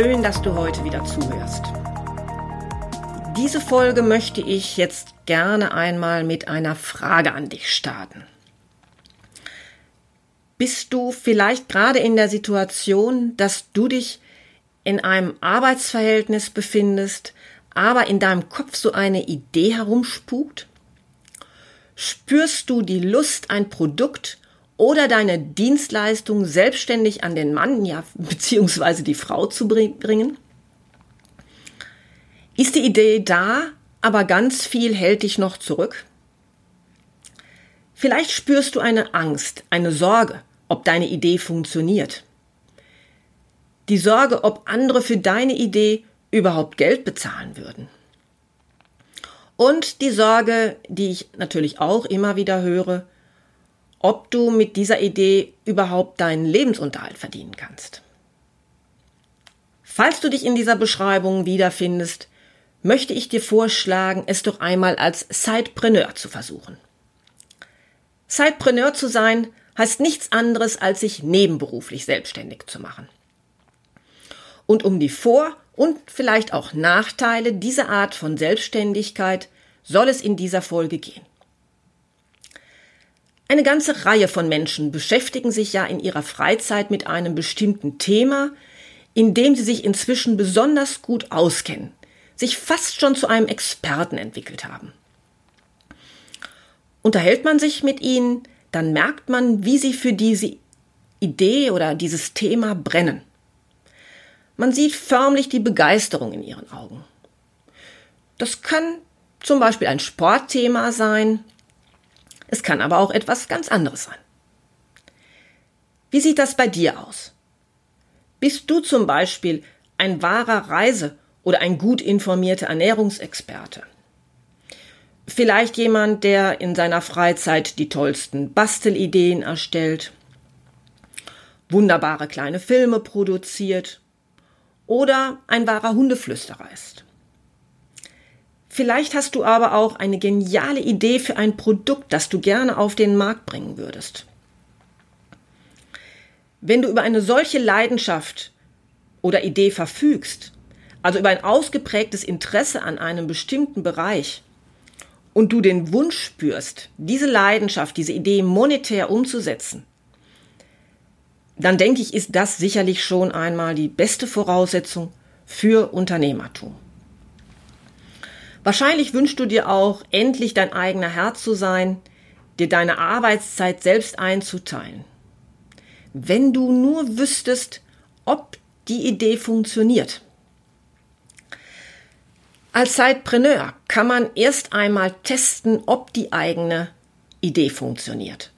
Schön, dass du heute wieder zuhörst. Diese Folge möchte ich jetzt gerne einmal mit einer Frage an dich starten. Bist du vielleicht gerade in der Situation, dass du dich in einem Arbeitsverhältnis befindest, aber in deinem Kopf so eine Idee herumspukt? Spürst du die Lust, ein Produkt oder deine Dienstleistung selbstständig an den Mann, ja, beziehungsweise die Frau zu bringen? Ist die Idee da, aber ganz viel hält dich noch zurück? Vielleicht spürst du eine Angst, eine Sorge, ob deine Idee funktioniert. Die Sorge, ob andere für deine Idee überhaupt Geld bezahlen würden. Und die Sorge, die ich natürlich auch immer wieder höre, ob du mit dieser Idee überhaupt deinen Lebensunterhalt verdienen kannst. Falls du dich in dieser Beschreibung wiederfindest, möchte ich dir vorschlagen, es doch einmal als Sidepreneur zu versuchen. Sidepreneur zu sein heißt nichts anderes, als sich nebenberuflich selbstständig zu machen. Und um die Vor- und vielleicht auch Nachteile dieser Art von Selbstständigkeit soll es in dieser Folge gehen. Eine ganze Reihe von Menschen beschäftigen sich ja in ihrer Freizeit mit einem bestimmten Thema, in dem sie sich inzwischen besonders gut auskennen, sich fast schon zu einem Experten entwickelt haben. Unterhält man sich mit ihnen, dann merkt man, wie sie für diese Idee oder dieses Thema brennen. Man sieht förmlich die Begeisterung in ihren Augen. Das kann zum Beispiel ein Sportthema sein, es kann aber auch etwas ganz anderes sein. Wie sieht das bei dir aus? Bist du zum Beispiel ein wahrer Reise- oder ein gut informierter Ernährungsexperte? Vielleicht jemand, der in seiner Freizeit die tollsten Bastelideen erstellt, wunderbare kleine Filme produziert oder ein wahrer Hundeflüsterer ist. Vielleicht hast du aber auch eine geniale Idee für ein Produkt, das du gerne auf den Markt bringen würdest. Wenn du über eine solche Leidenschaft oder Idee verfügst, also über ein ausgeprägtes Interesse an einem bestimmten Bereich, und du den Wunsch spürst, diese Leidenschaft, diese Idee monetär umzusetzen, dann denke ich, ist das sicherlich schon einmal die beste Voraussetzung für Unternehmertum. Wahrscheinlich wünschst du dir auch, endlich dein eigener Herr zu sein, dir deine Arbeitszeit selbst einzuteilen. Wenn du nur wüsstest, ob die Idee funktioniert. Als Zeitpreneur kann man erst einmal testen, ob die eigene Idee funktioniert.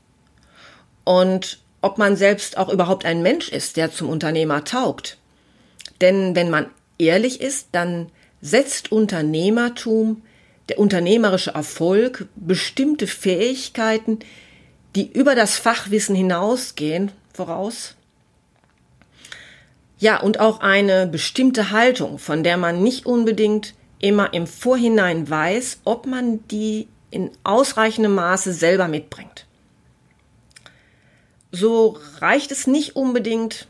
Und ob man selbst auch überhaupt ein Mensch ist, der zum Unternehmer taugt. Denn wenn man ehrlich ist, dann setzt Unternehmertum, der unternehmerische Erfolg, bestimmte Fähigkeiten, die über das Fachwissen hinausgehen, voraus. Ja, und auch eine bestimmte Haltung, von der man nicht unbedingt immer im Vorhinein weiß, ob man die in ausreichendem Maße selber mitbringt. So reicht es nicht unbedingt,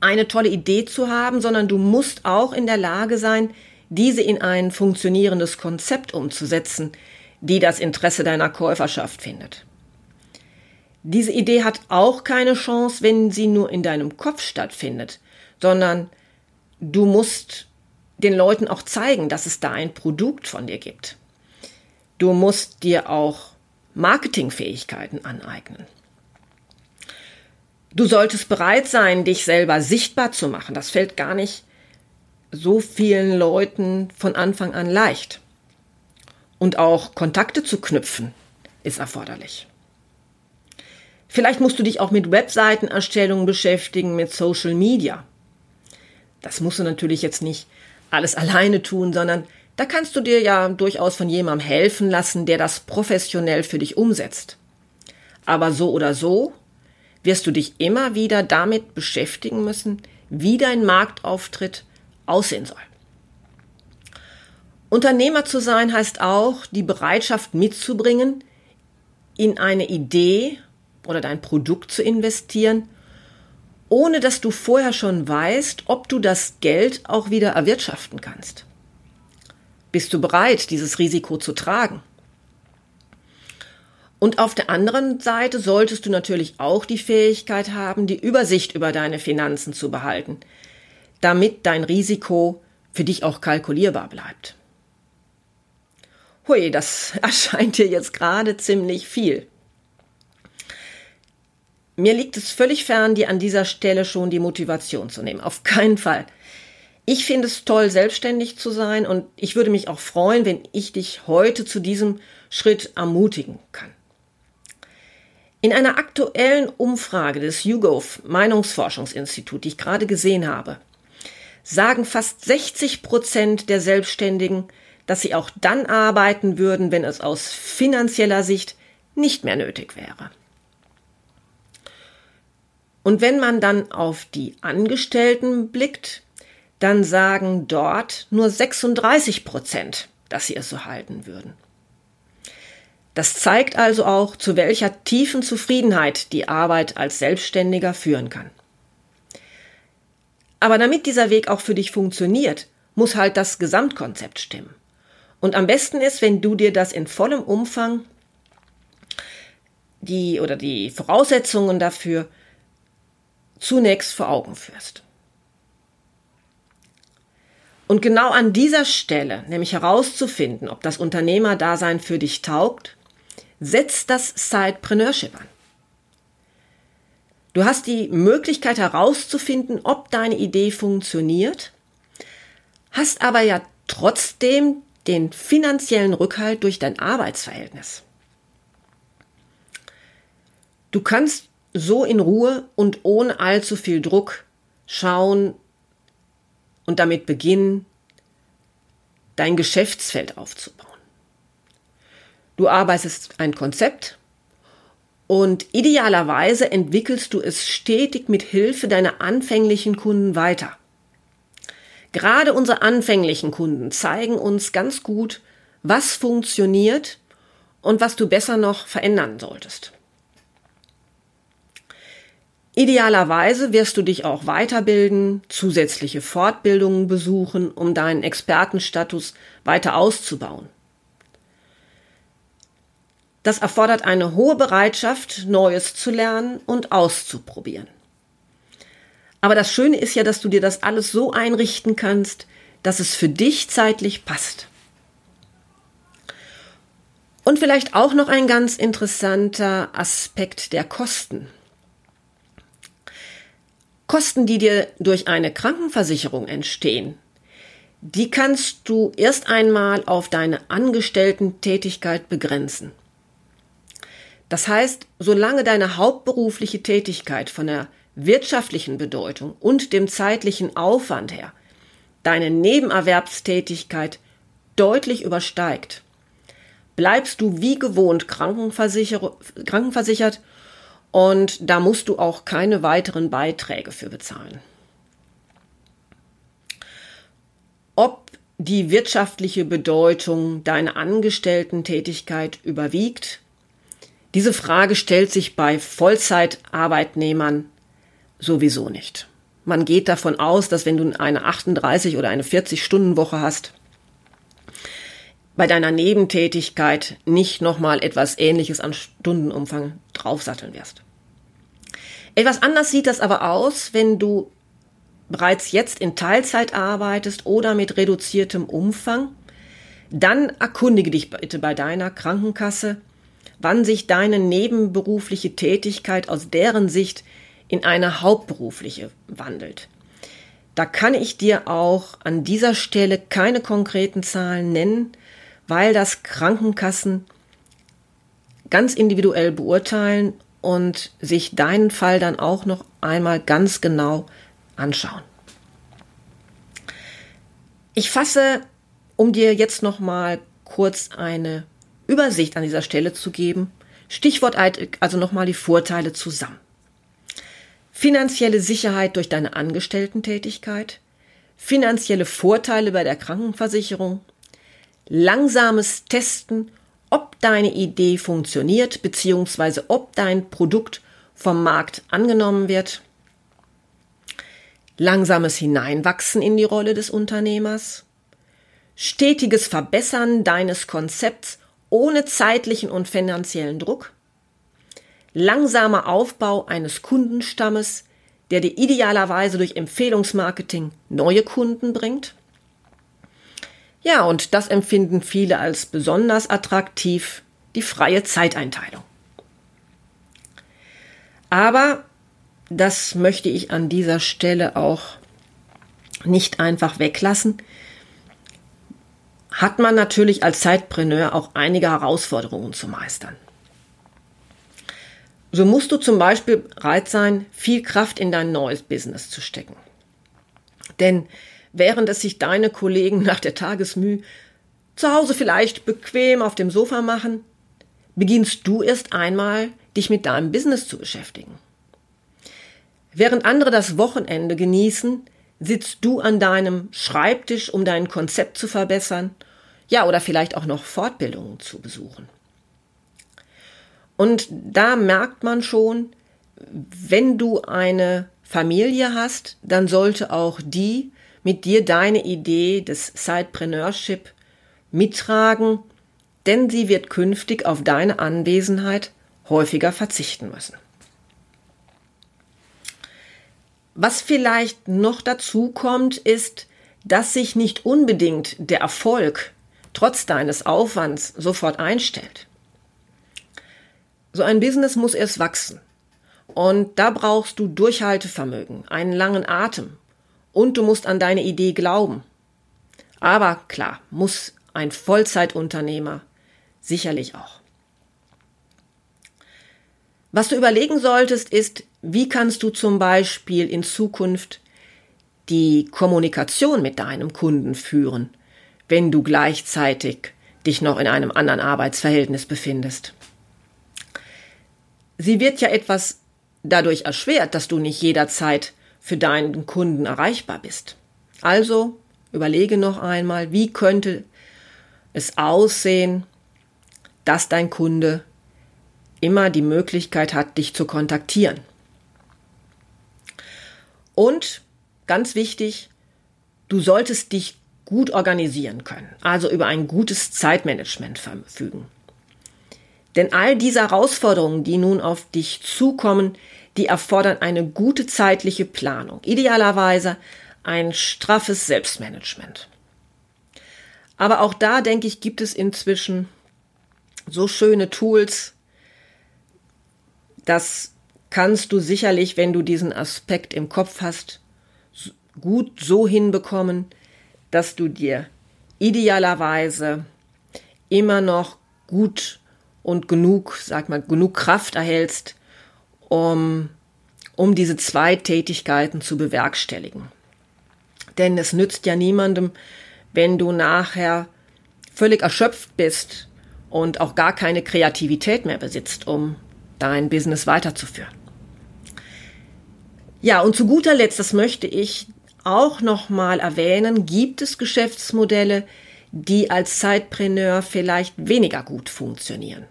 eine tolle Idee zu haben, sondern du musst auch in der Lage sein, diese in ein funktionierendes Konzept umzusetzen, die das Interesse deiner Käuferschaft findet. Diese Idee hat auch keine Chance, wenn sie nur in deinem Kopf stattfindet, sondern du musst den Leuten auch zeigen, dass es da ein Produkt von dir gibt. Du musst dir auch Marketingfähigkeiten aneignen. Du solltest bereit sein, dich selber sichtbar zu machen. Das fällt gar nicht so vielen Leuten von Anfang an leicht. Und auch Kontakte zu knüpfen, ist erforderlich. Vielleicht musst du dich auch mit Webseitenerstellung beschäftigen, mit Social Media. Das musst du natürlich jetzt nicht alles alleine tun, sondern da kannst du dir ja durchaus von jemandem helfen lassen, der das professionell für dich umsetzt. Aber so oder so wirst du dich immer wieder damit beschäftigen müssen, wie dein Marktauftritt aussehen soll. Unternehmer zu sein heißt auch, die Bereitschaft mitzubringen, in eine Idee oder dein Produkt zu investieren, ohne dass du vorher schon weißt, ob du das Geld auch wieder erwirtschaften kannst. Bist du bereit, dieses Risiko zu tragen? Und auf der anderen Seite solltest du natürlich auch die Fähigkeit haben, die Übersicht über deine Finanzen zu behalten, damit dein Risiko für dich auch kalkulierbar bleibt. Hui, das erscheint dir jetzt gerade ziemlich viel. Mir liegt es völlig fern, dir an dieser Stelle schon die Motivation zu nehmen. Auf keinen Fall. Ich finde es toll, selbstständig zu sein und ich würde mich auch freuen, wenn ich dich heute zu diesem Schritt ermutigen kann. In einer aktuellen Umfrage des YouGov Meinungsforschungsinstitut, die ich gerade gesehen habe, sagen fast 60 Prozent der Selbstständigen, dass sie auch dann arbeiten würden, wenn es aus finanzieller Sicht nicht mehr nötig wäre. Und wenn man dann auf die Angestellten blickt, dann sagen dort nur 36 Prozent, dass sie es so halten würden. Das zeigt also auch, zu welcher tiefen Zufriedenheit die Arbeit als Selbstständiger führen kann. Aber damit dieser Weg auch für dich funktioniert, muss halt das Gesamtkonzept stimmen. Und am besten ist, wenn du dir das in vollem Umfang die oder die Voraussetzungen dafür zunächst vor Augen führst. Und genau an dieser Stelle, nämlich herauszufinden, ob das Unternehmerdasein für dich taugt, setzt das Sidepreneurship an. Du hast die Möglichkeit herauszufinden, ob deine Idee funktioniert, hast aber ja trotzdem den finanziellen Rückhalt durch dein Arbeitsverhältnis. Du kannst so in Ruhe und ohne allzu viel Druck schauen und damit beginnen, dein Geschäftsfeld aufzubauen. Du arbeitest ein Konzept und idealerweise entwickelst du es stetig mit Hilfe deiner anfänglichen Kunden weiter. Gerade unsere anfänglichen Kunden zeigen uns ganz gut, was funktioniert und was du besser noch verändern solltest. Idealerweise wirst du dich auch weiterbilden, zusätzliche Fortbildungen besuchen, um deinen Expertenstatus weiter auszubauen. Das erfordert eine hohe Bereitschaft, Neues zu lernen und auszuprobieren. Aber das Schöne ist ja, dass du dir das alles so einrichten kannst, dass es für dich zeitlich passt. Und vielleicht auch noch ein ganz interessanter Aspekt der Kosten. Kosten, die dir durch eine Krankenversicherung entstehen, die kannst du erst einmal auf deine Angestellten-Tätigkeit begrenzen. Das heißt, solange deine hauptberufliche Tätigkeit von der wirtschaftlichen Bedeutung und dem zeitlichen Aufwand her deine Nebenerwerbstätigkeit deutlich übersteigt, bleibst du wie gewohnt krankenversichert und da musst du auch keine weiteren Beiträge für bezahlen. Ob die wirtschaftliche Bedeutung deiner Angestellten-Tätigkeit überwiegt, diese Frage stellt sich bei Vollzeitarbeitnehmern sowieso nicht. Man geht davon aus, dass wenn du eine 38 oder eine 40-Stunden-Woche hast, bei deiner Nebentätigkeit nicht nochmal etwas Ähnliches an Stundenumfang draufsatteln wirst. Etwas anders sieht das aber aus, wenn du bereits jetzt in Teilzeit arbeitest oder mit reduziertem Umfang. Dann erkundige dich bitte bei deiner Krankenkasse, wann sich deine nebenberufliche Tätigkeit aus deren Sicht in eine hauptberufliche wandelt. Da kann ich dir auch an dieser Stelle keine konkreten Zahlen nennen, weil das Krankenkassen ganz individuell beurteilen und sich deinen Fall dann auch noch einmal ganz genau anschauen. Ich fasse, um dir jetzt noch mal kurz eine Übersicht an dieser Stelle zu geben, Stichwort also nochmal die Vorteile zusammen. Finanzielle Sicherheit durch deine Angestellten-Tätigkeit, finanzielle Vorteile bei der Krankenversicherung, langsames Testen, ob deine Idee funktioniert bzw. ob dein Produkt vom Markt angenommen wird, langsames Hineinwachsen in die Rolle des Unternehmers, stetiges Verbessern deines Konzepts ohne zeitlichen und finanziellen Druck, langsamer Aufbau eines Kundenstammes, der dir idealerweise durch Empfehlungsmarketing neue Kunden bringt. Ja, und das empfinden viele als besonders attraktiv, die freie Zeiteinteilung. Aber das möchte ich an dieser Stelle auch nicht einfach weglassen. Hat man natürlich als Zeitpreneur auch einige Herausforderungen zu meistern. So musst du zum Beispiel bereit sein, viel Kraft in dein neues Business zu stecken. Denn während es sich deine Kollegen nach der Tagesmüh zu Hause vielleicht bequem auf dem Sofa machen, beginnst du erst einmal, dich mit deinem Business zu beschäftigen. Während andere das Wochenende genießen, sitzt du an deinem Schreibtisch, um dein Konzept zu verbessern, ja, oder vielleicht auch noch Fortbildungen zu besuchen. Und da merkt man schon, wenn du eine Familie hast, dann sollte auch die mit dir deine Idee des Sidepreneurship mittragen, denn sie wird künftig auf deine Anwesenheit häufiger verzichten müssen. Was vielleicht noch dazu kommt, ist, dass sich nicht unbedingt der Erfolg trotz deines Aufwands sofort einstellt. So ein Business muss erst wachsen. Und da brauchst du Durchhaltevermögen, einen langen Atem. Und du musst an deine Idee glauben. Aber klar, muss ein Vollzeitunternehmer sicherlich auch. Was du überlegen solltest, ist, wie kannst du zum Beispiel in Zukunft die Kommunikation mit deinem Kunden führen, wenn du gleichzeitig dich noch in einem anderen Arbeitsverhältnis befindest. Sie wird ja etwas dadurch erschwert, dass du nicht jederzeit für deinen Kunden erreichbar bist. Also überlege noch einmal, wie könnte es aussehen, dass dein Kunde immer die Möglichkeit hat, dich zu kontaktieren. Und ganz wichtig, du solltest dich gut organisieren können, also über ein gutes Zeitmanagement verfügen. Denn all diese Herausforderungen, die nun auf dich zukommen, die erfordern eine gute zeitliche Planung, idealerweise ein straffes Selbstmanagement. Aber auch da, denke ich, gibt es inzwischen so schöne Tools, das kannst du sicherlich, wenn du diesen Aspekt im Kopf hast, gut so hinbekommen, dass du dir idealerweise immer noch gut und genug, sag mal, genug Kraft erhältst, um, um diese zwei Tätigkeiten zu bewerkstelligen. Denn es nützt ja niemandem, wenn du nachher völlig erschöpft bist und auch gar keine Kreativität mehr besitzt, um dein Business weiterzuführen. Ja, und zu guter Letzt, das möchte ich auch nochmal erwähnen, gibt es Geschäftsmodelle, die als Zeitpreneur vielleicht weniger gut funktionieren.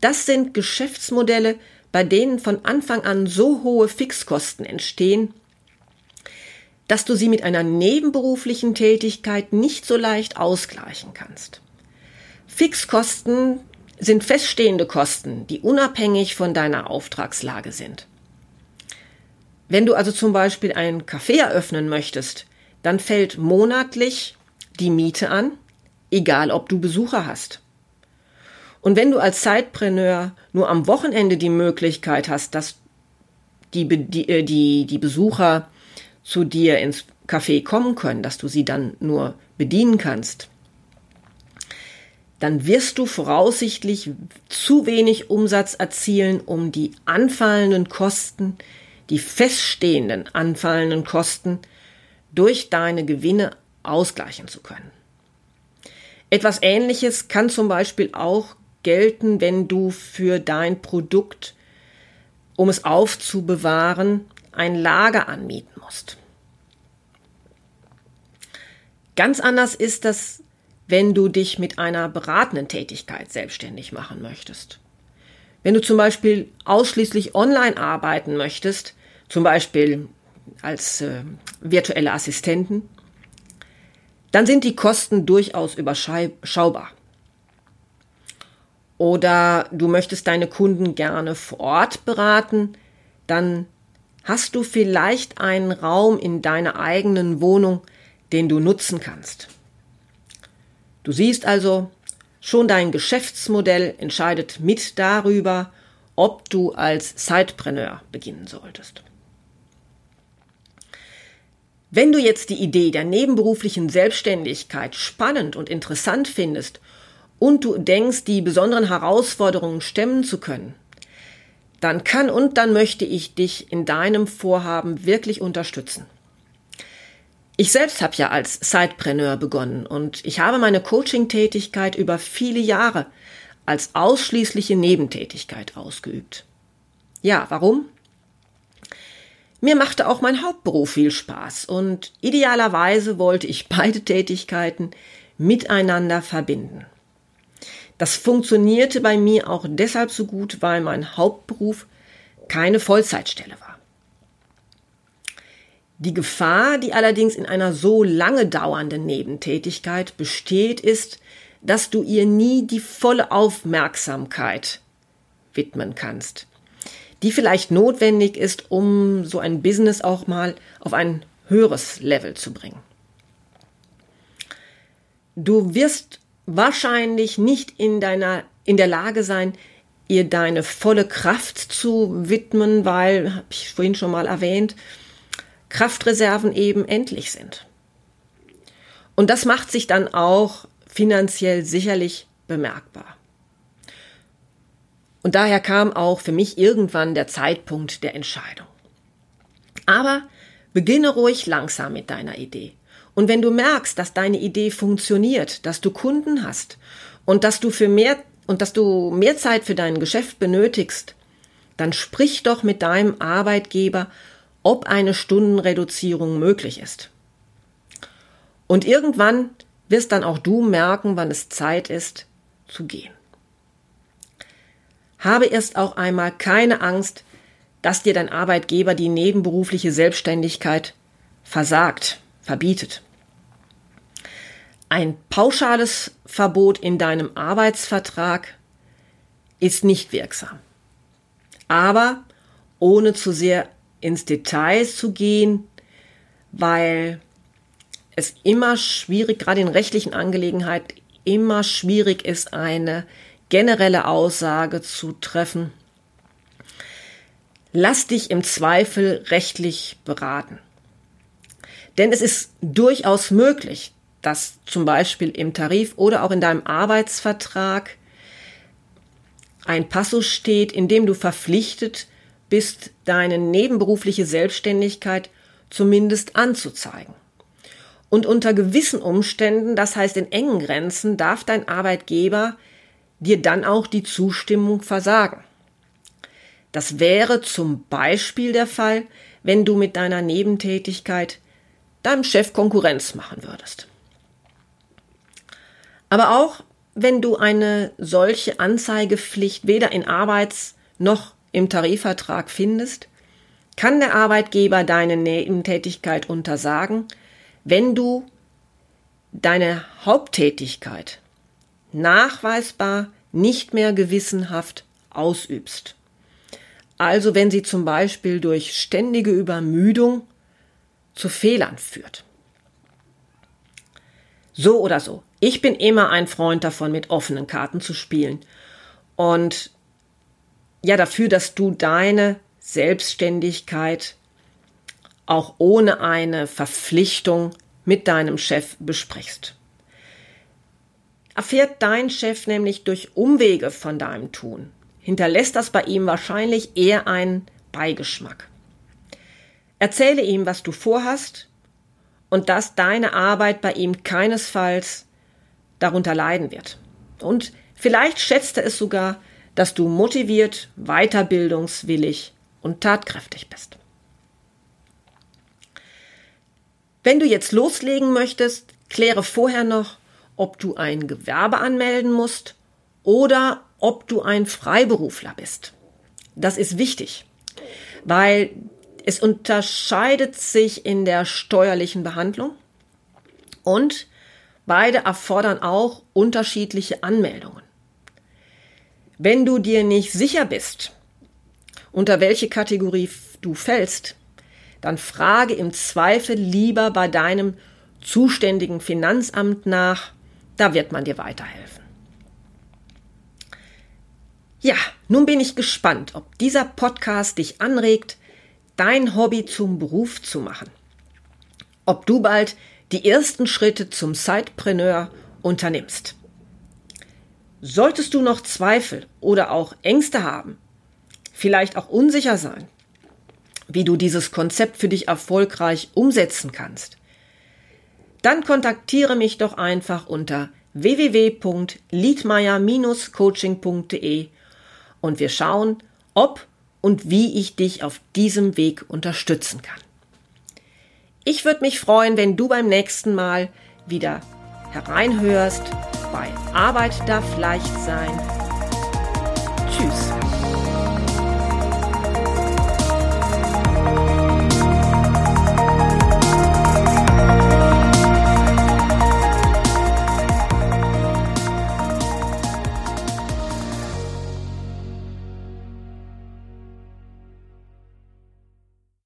Das sind Geschäftsmodelle, bei denen von Anfang an so hohe Fixkosten entstehen, dass du sie mit einer nebenberuflichen Tätigkeit nicht so leicht ausgleichen kannst. Fixkosten sind feststehende Kosten, die unabhängig von deiner Auftragslage sind. Wenn du also zum Beispiel ein Café eröffnen möchtest, dann fällt monatlich die Miete an, egal ob du Besucher hast. Und wenn du als Zeitpreneur nur am Wochenende die Möglichkeit hast, dass die, die, äh, die, die Besucher zu dir ins Café kommen können, dass du sie dann nur bedienen kannst, dann wirst du voraussichtlich zu wenig Umsatz erzielen, um die anfallenden Kosten, die feststehenden anfallenden Kosten durch deine Gewinne ausgleichen zu können. Etwas Ähnliches kann zum Beispiel auch gelten, wenn du für dein Produkt, um es aufzubewahren, ein Lager anmieten musst. Ganz anders ist das, wenn du dich mit einer beratenden Tätigkeit selbstständig machen möchtest. Wenn du zum Beispiel ausschließlich online arbeiten möchtest, zum Beispiel als äh, virtuelle Assistenten, dann sind die Kosten durchaus überschaubar. Oder du möchtest deine Kunden gerne vor Ort beraten, dann hast du vielleicht einen Raum in deiner eigenen Wohnung, den du nutzen kannst. Du siehst also, schon dein Geschäftsmodell entscheidet mit darüber, ob du als Sidepreneur beginnen solltest. Wenn du jetzt die Idee der nebenberuflichen Selbstständigkeit spannend und interessant findest und du denkst, die besonderen Herausforderungen stemmen zu können, dann kann und dann möchte ich dich in deinem Vorhaben wirklich unterstützen. Ich selbst habe ja als Sidepreneur begonnen und ich habe meine Coaching-Tätigkeit über viele Jahre als ausschließliche Nebentätigkeit ausgeübt. Ja, warum? Mir machte auch mein Hauptberuf viel Spaß und idealerweise wollte ich beide Tätigkeiten miteinander verbinden. Das funktionierte bei mir auch deshalb so gut, weil mein Hauptberuf keine Vollzeitstelle war. Die Gefahr, die allerdings in einer so lange dauernden Nebentätigkeit besteht, ist, dass du ihr nie die volle Aufmerksamkeit widmen kannst die vielleicht notwendig ist, um so ein Business auch mal auf ein höheres Level zu bringen. Du wirst wahrscheinlich nicht in deiner, in der Lage sein, ihr deine volle Kraft zu widmen, weil, habe ich vorhin schon mal erwähnt, Kraftreserven eben endlich sind. Und das macht sich dann auch finanziell sicherlich bemerkbar. Und daher kam auch für mich irgendwann der Zeitpunkt der Entscheidung. Aber beginne ruhig langsam mit deiner Idee. Und wenn du merkst, dass deine Idee funktioniert, dass du Kunden hast und dass du für mehr und dass du mehr Zeit für dein Geschäft benötigst, dann sprich doch mit deinem Arbeitgeber, ob eine Stundenreduzierung möglich ist. Und irgendwann wirst dann auch du merken, wann es Zeit ist zu gehen. Habe erst auch einmal keine Angst, dass dir dein Arbeitgeber die nebenberufliche Selbstständigkeit versagt, verbietet. Ein pauschales Verbot in deinem Arbeitsvertrag ist nicht wirksam. Aber ohne zu sehr ins Detail zu gehen, weil es immer schwierig, gerade in rechtlichen Angelegenheiten, immer schwierig ist, eine generelle Aussage zu treffen. Lass dich im Zweifel rechtlich beraten. Denn es ist durchaus möglich, dass zum Beispiel im Tarif oder auch in deinem Arbeitsvertrag ein Passus steht, in dem du verpflichtet bist, deine nebenberufliche Selbstständigkeit zumindest anzuzeigen. Und unter gewissen Umständen, das heißt in engen Grenzen, darf dein Arbeitgeber dir dann auch die Zustimmung versagen. Das wäre zum Beispiel der Fall, wenn du mit deiner Nebentätigkeit deinem Chef Konkurrenz machen würdest. Aber auch wenn du eine solche Anzeigepflicht weder in Arbeits- noch im Tarifvertrag findest, kann der Arbeitgeber deine Nebentätigkeit untersagen, wenn du deine Haupttätigkeit nachweisbar nicht mehr gewissenhaft ausübst. Also wenn sie zum Beispiel durch ständige Übermüdung zu Fehlern führt. So oder so. Ich bin immer ein Freund davon, mit offenen Karten zu spielen. Und ja, dafür, dass du deine Selbstständigkeit auch ohne eine Verpflichtung mit deinem Chef besprichst. erfährt dein Chef nämlich durch Umwege von deinem Tun, hinterlässt das bei ihm wahrscheinlich eher einen Beigeschmack. Erzähle ihm, was du vorhast und dass deine Arbeit bei ihm keinesfalls darunter leiden wird. Und vielleicht schätzt er es sogar, dass du motiviert, weiterbildungswillig und tatkräftig bist. Wenn du jetzt loslegen möchtest, kläre vorher noch, ob du ein Gewerbe anmelden musst oder ob du ein Freiberufler bist. Das ist wichtig, weil es unterscheidet sich in der steuerlichen Behandlung und beide erfordern auch unterschiedliche Anmeldungen. Wenn du dir nicht sicher bist, unter welche Kategorie du fällst, dann frage im Zweifel lieber bei deinem zuständigen Finanzamt nach, da wird man dir weiterhelfen. Ja, nun bin ich gespannt, ob dieser Podcast dich anregt, dein Hobby zum Beruf zu machen. Ob du bald die ersten Schritte zum Sidepreneur unternimmst. Solltest du noch Zweifel oder auch Ängste haben, vielleicht auch unsicher sein, wie du dieses Konzept für dich erfolgreich umsetzen kannst, dann kontaktiere mich doch einfach unter www.liedmeier-coaching.de und wir schauen, ob und wie ich dich auf diesem Weg unterstützen kann. Ich würde mich freuen, wenn du beim nächsten Mal wieder hereinhörst bei Arbeit darf leicht sein